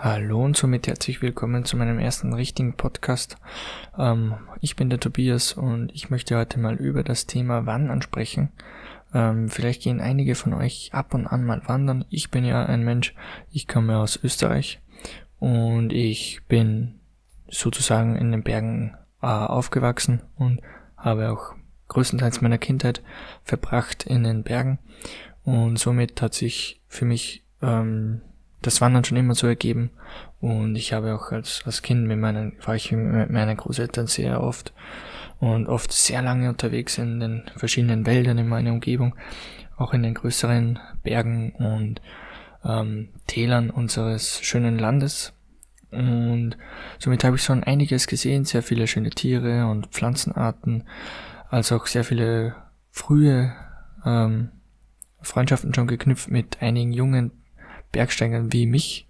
Hallo und somit herzlich willkommen zu meinem ersten richtigen Podcast. Ähm, ich bin der Tobias und ich möchte heute mal über das Thema Wandern sprechen. Ähm, vielleicht gehen einige von euch ab und an mal wandern. Ich bin ja ein Mensch, ich komme aus Österreich und ich bin sozusagen in den Bergen äh, aufgewachsen und habe auch größtenteils meiner Kindheit verbracht in den Bergen und somit hat sich für mich ähm, das Wandern schon immer so ergeben. Und ich habe auch als, als Kind mit meinen, war ich mit meinen Großeltern sehr oft und oft sehr lange unterwegs in den verschiedenen Wäldern in meiner Umgebung, auch in den größeren Bergen und ähm, Tälern unseres schönen Landes. Und somit habe ich schon einiges gesehen, sehr viele schöne Tiere und Pflanzenarten, als auch sehr viele frühe ähm, Freundschaften schon geknüpft mit einigen jungen Bergsteigern wie mich.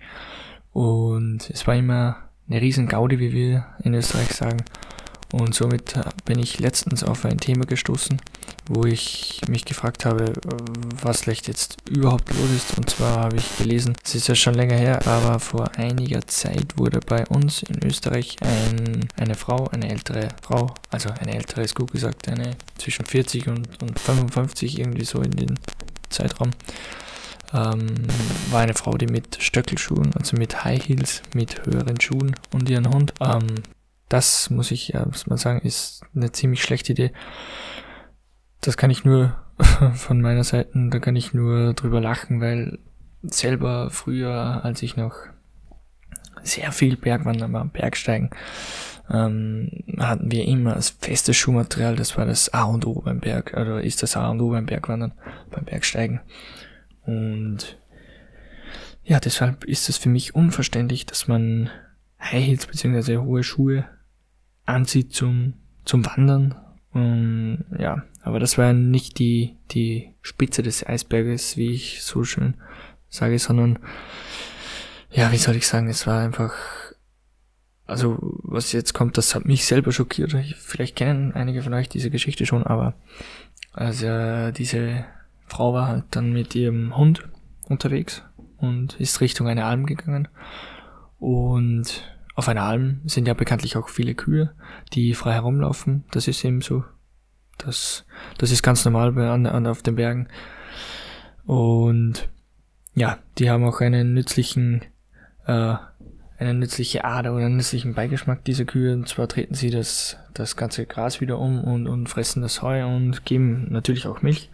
Und es war immer eine riesen Gaudi, wie wir in Österreich sagen. Und somit bin ich letztens auf ein Thema gestoßen, wo ich mich gefragt habe, was vielleicht jetzt überhaupt los ist. Und zwar habe ich gelesen, es ist ja schon länger her, aber vor einiger Zeit wurde bei uns in Österreich ein, eine Frau, eine ältere Frau, also eine ältere ist gut gesagt, eine zwischen 40 und, und 55 irgendwie so in den Zeitraum, ähm, war eine Frau, die mit Stöckelschuhen, also mit High Heels, mit höheren Schuhen und ihren Hund. Ähm, das muss ich ja muss man sagen, ist eine ziemlich schlechte Idee. Das kann ich nur von meiner Seite, da kann ich nur drüber lachen, weil selber früher, als ich noch sehr viel Bergwandern war, Bergsteigen, ähm, hatten wir immer das feste Schuhmaterial, das war das A und O beim Berg, oder ist das A und O beim Bergwandern, beim Bergsteigen. Und ja, deshalb ist es für mich unverständlich, dass man High Heels bzw. hohe Schuhe anzieht zum, zum Wandern. Und ja, aber das war nicht die, die Spitze des Eisberges, wie ich so schön sage, sondern ja, wie soll ich sagen, es war einfach, also was jetzt kommt, das hat mich selber schockiert. Vielleicht kennen einige von euch diese Geschichte schon, aber also diese Frau war halt dann mit ihrem Hund unterwegs und ist Richtung einer Alm gegangen. Und auf einer Alm sind ja bekanntlich auch viele Kühe, die frei herumlaufen. Das ist eben so. Das, das ist ganz normal bei, an, an, auf den Bergen. Und ja, die haben auch einen nützlichen, äh, eine nützliche Ader oder einen nützlichen Beigeschmack, diese Kühe. Und zwar treten sie das, das ganze Gras wieder um und, und fressen das Heu und geben natürlich auch Milch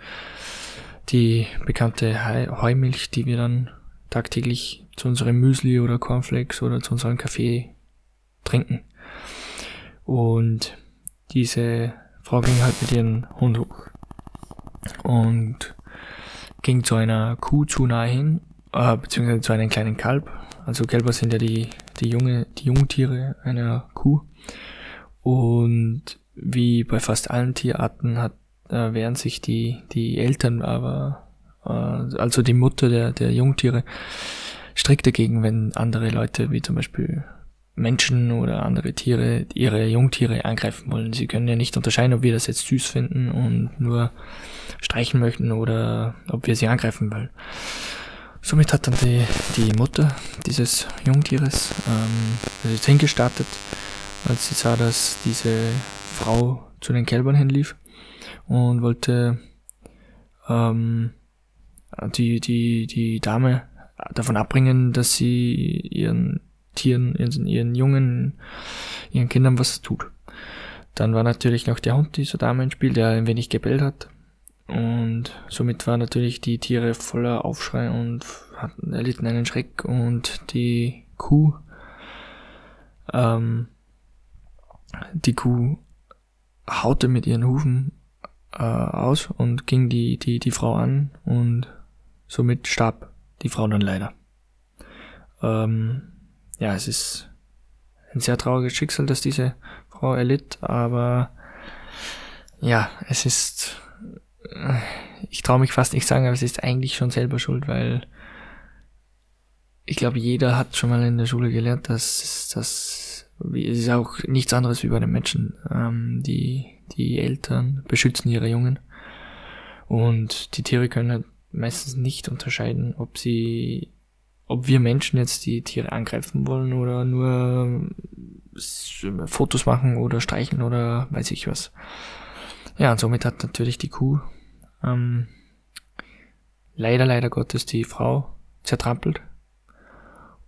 die bekannte Heumilch, die wir dann tagtäglich zu unserem Müsli oder Cornflakes oder zu unserem Kaffee trinken. Und diese Frau ging halt mit ihrem Hund hoch und ging zu einer Kuh zu nahe hin, äh, beziehungsweise zu einem kleinen Kalb. Also Kälber sind ja die, die junge, die Jungtiere einer Kuh. Und wie bei fast allen Tierarten hat äh, wehren sich die, die Eltern, aber äh, also die Mutter der, der Jungtiere strikt dagegen, wenn andere Leute, wie zum Beispiel Menschen oder andere Tiere, ihre Jungtiere angreifen wollen. Sie können ja nicht unterscheiden, ob wir das jetzt süß finden und nur streichen möchten oder ob wir sie angreifen wollen. Somit hat dann die, die Mutter dieses Jungtieres ähm, ist hingestartet, als sie sah, dass diese Frau zu den Kälbern hinlief und wollte ähm, die, die, die Dame davon abbringen, dass sie ihren Tieren, ihren, ihren Jungen, ihren Kindern was tut. Dann war natürlich noch der Hund dieser Dame im Spiel, der ein wenig gebellt hat. Und somit waren natürlich die Tiere voller Aufschrei und hatten, erlitten einen Schreck und die Kuh, ähm, die Kuh haute mit ihren Hufen äh, aus und ging die, die, die Frau an und somit starb die Frau dann leider. Ähm, ja, es ist ein sehr trauriges Schicksal, dass diese Frau erlitt, aber ja, es ist, ich traue mich fast nicht sagen, aber es ist eigentlich schon selber schuld, weil ich glaube, jeder hat schon mal in der Schule gelernt, dass das es ist auch nichts anderes wie bei den Menschen. Ähm, die die Eltern beschützen ihre Jungen. Und die Tiere können halt meistens nicht unterscheiden, ob sie ob wir Menschen jetzt die Tiere angreifen wollen oder nur äh, Fotos machen oder streicheln oder weiß ich was. Ja, und somit hat natürlich die Kuh ähm, leider, leider Gottes die Frau zertrampelt.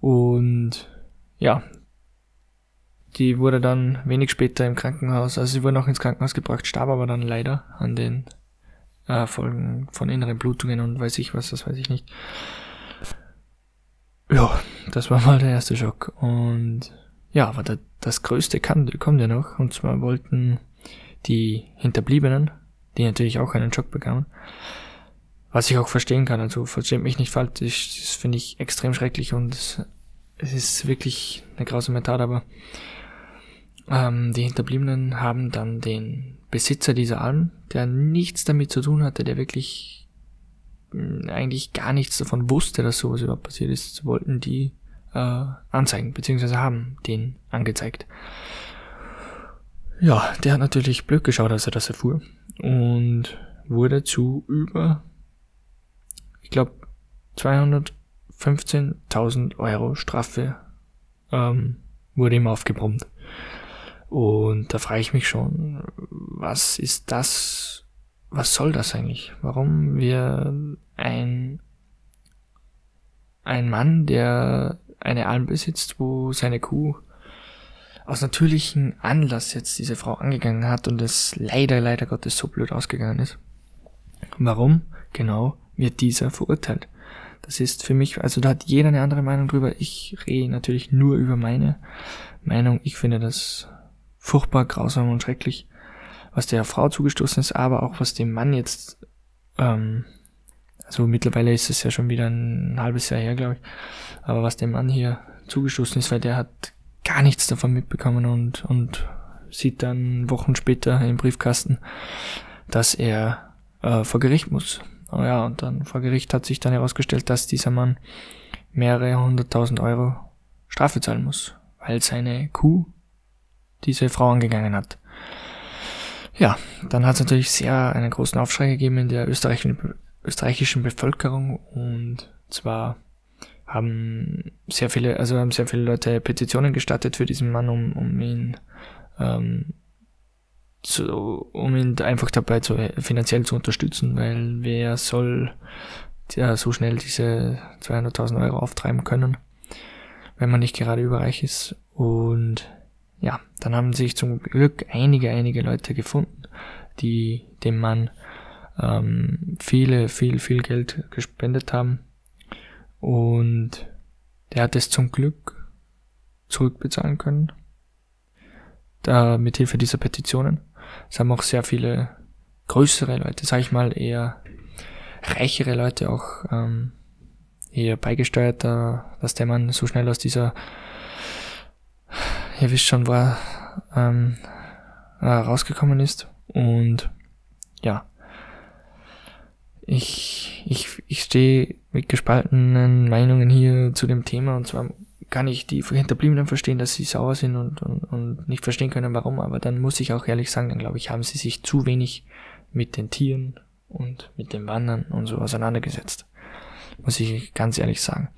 Und ja, die wurde dann wenig später im Krankenhaus, also sie wurde noch ins Krankenhaus gebracht, starb aber dann leider an den äh, Folgen von inneren Blutungen und weiß ich was, das weiß ich nicht. Ja, das war mal der erste Schock. Und ja, aber der, das Größte kann, kommt ja noch. Und zwar wollten die Hinterbliebenen, die natürlich auch einen Schock bekamen, was ich auch verstehen kann, also versteht mich nicht falsch, das, finde ich extrem schrecklich und es ist wirklich eine grausame Tat, aber ähm, die Hinterbliebenen haben dann den Besitzer dieser Alm, der nichts damit zu tun hatte, der wirklich mh, eigentlich gar nichts davon wusste, dass sowas überhaupt passiert ist, wollten die äh, anzeigen, beziehungsweise haben den angezeigt. Ja, der hat natürlich blöd geschaut, als er das erfuhr und wurde zu über, ich glaube, 215.000 Euro Strafe ähm, wurde ihm aufgebrummt. Und da frage ich mich schon, was ist das? Was soll das eigentlich? Warum wir ein, ein Mann, der eine Alm besitzt, wo seine Kuh aus natürlichem Anlass jetzt diese Frau angegangen hat und es leider, leider Gottes so blöd ausgegangen ist. Warum genau wird dieser verurteilt? Das ist für mich, also da hat jeder eine andere Meinung drüber. Ich rede natürlich nur über meine Meinung. Ich finde das furchtbar, grausam und schrecklich, was der Frau zugestoßen ist, aber auch was dem Mann jetzt, ähm, also mittlerweile ist es ja schon wieder ein halbes Jahr her, glaube ich, aber was dem Mann hier zugestoßen ist, weil der hat gar nichts davon mitbekommen und, und sieht dann Wochen später im Briefkasten, dass er äh, vor Gericht muss. Oh ja, und dann vor Gericht hat sich dann herausgestellt, dass dieser Mann mehrere hunderttausend Euro Strafe zahlen muss, weil seine Kuh diese Frau angegangen hat. Ja, dann hat es natürlich sehr einen großen Aufschrei gegeben in der österreichischen, österreichischen Bevölkerung und zwar haben sehr viele, also haben sehr viele Leute Petitionen gestartet für diesen Mann, um, um ihn ähm, zu, um ihn einfach dabei zu, finanziell zu unterstützen, weil wer soll ja, so schnell diese 200.000 Euro auftreiben können, wenn man nicht gerade überreich ist. Und ja, dann haben sich zum Glück einige, einige Leute gefunden, die dem Mann ähm, viele, viel, viel Geld gespendet haben. Und der hat es zum Glück zurückbezahlen können. Da mit Hilfe dieser Petitionen. Es haben auch sehr viele größere Leute, sag ich mal, eher reichere Leute auch ähm, eher beigesteuert, dass der Mann so schnell aus dieser ihr wisst schon, wo er ähm, äh, rausgekommen ist. Und ja, ich, ich, ich stehe mit gespaltenen Meinungen hier zu dem Thema. Und zwar kann ich die Hinterbliebenen verstehen, dass sie sauer sind und, und, und nicht verstehen können, warum. Aber dann muss ich auch ehrlich sagen, dann glaube ich, haben sie sich zu wenig mit den Tieren und mit dem Wandern und so auseinandergesetzt. Muss ich ganz ehrlich sagen.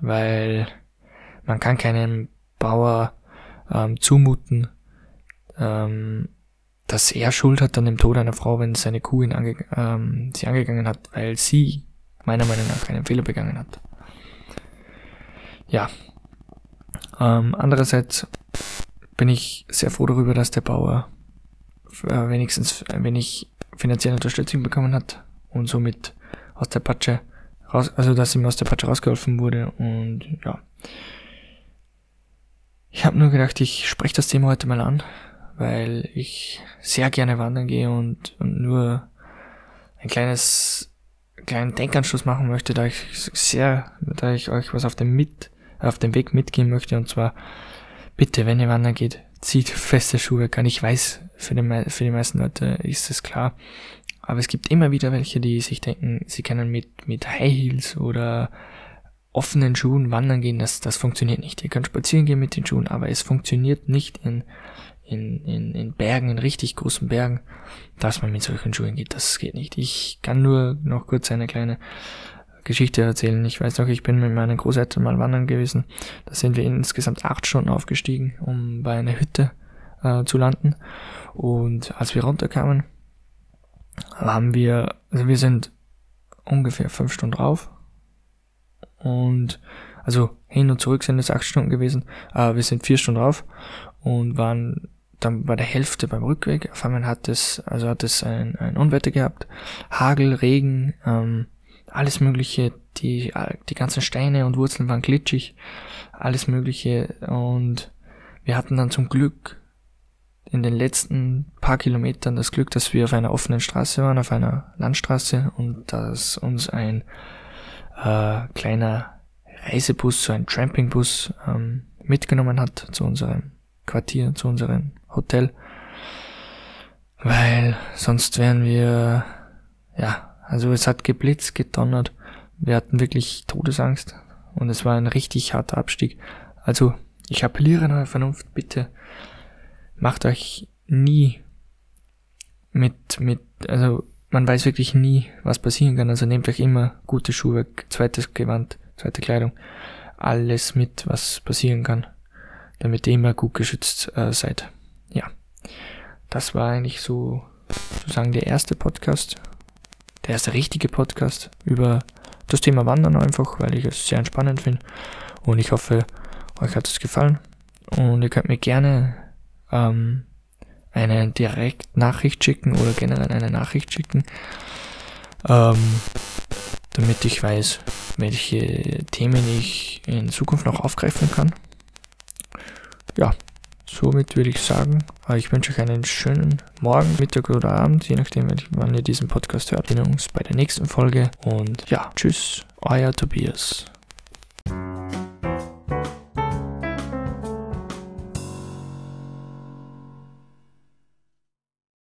Weil man kann keinen Bauer ähm, zumuten, ähm, dass er Schuld hat an dem Tod einer Frau, wenn seine Kuh ihn ange ähm, sie angegangen hat, weil sie meiner Meinung nach einen Fehler begangen hat. Ja. Ähm, andererseits bin ich sehr froh darüber, dass der Bauer äh, wenigstens ein wenig finanzielle Unterstützung bekommen hat und somit aus der Patsche raus, also dass ihm aus der Patsche rausgeholfen wurde und ja, ich habe nur gedacht, ich spreche das Thema heute mal an, weil ich sehr gerne wandern gehe und, und nur ein kleines kleinen Denkanschluss machen möchte, da ich sehr, da ich euch was auf dem mit auf dem Weg mitgehen möchte und zwar bitte, wenn ihr wandern geht, zieht feste Schuhe an. Ich weiß, für die, für die meisten Leute ist es klar, aber es gibt immer wieder welche, die sich denken, sie können mit mit High Heels oder offenen Schuhen wandern gehen, das, das funktioniert nicht. Ihr könnt spazieren gehen mit den Schuhen, aber es funktioniert nicht in, in, in, in Bergen, in richtig großen Bergen, dass man mit solchen Schuhen geht. Das geht nicht. Ich kann nur noch kurz eine kleine Geschichte erzählen. Ich weiß noch, ich bin mit meinen Großeltern mal wandern gewesen. Da sind wir insgesamt acht Stunden aufgestiegen, um bei einer Hütte äh, zu landen. Und als wir runterkamen, haben wir, also wir sind ungefähr fünf Stunden drauf. Und also hin und zurück sind es acht Stunden gewesen, aber wir sind vier Stunden drauf und waren dann bei der Hälfte beim Rückweg. Auf einmal hat es, also hat es ein, ein Unwetter gehabt, Hagel, Regen, ähm, alles Mögliche, die, die ganzen Steine und Wurzeln waren glitschig, alles Mögliche und wir hatten dann zum Glück in den letzten paar Kilometern das Glück, dass wir auf einer offenen Straße waren, auf einer Landstraße und dass uns ein äh, kleiner Reisebus, so ein Trampingbus ähm, mitgenommen hat zu unserem Quartier, zu unserem Hotel. Weil sonst wären wir, ja, also es hat geblitzt, gedonnert. Wir hatten wirklich Todesangst und es war ein richtig harter Abstieg. Also ich appelliere an eure Vernunft, bitte macht euch nie mit, mit, also man weiß wirklich nie, was passieren kann. Also nehmt euch immer gute Schuhe, zweites Gewand, zweite Kleidung, alles mit, was passieren kann, damit ihr immer gut geschützt äh, seid. Ja, das war eigentlich so sozusagen der erste Podcast, der erste richtige Podcast über das Thema Wandern einfach, weil ich es sehr entspannend finde. Und ich hoffe, euch hat es gefallen. Und ihr könnt mir gerne ähm, eine Direktnachricht schicken oder generell eine Nachricht schicken, ähm, damit ich weiß, welche Themen ich in Zukunft noch aufgreifen kann. Ja, somit würde ich sagen, äh, ich wünsche euch einen schönen Morgen, Mittag oder Abend, je nachdem, wann ihr diesen Podcast hört. Wir sehen uns bei der nächsten Folge und ja, tschüss, euer Tobias.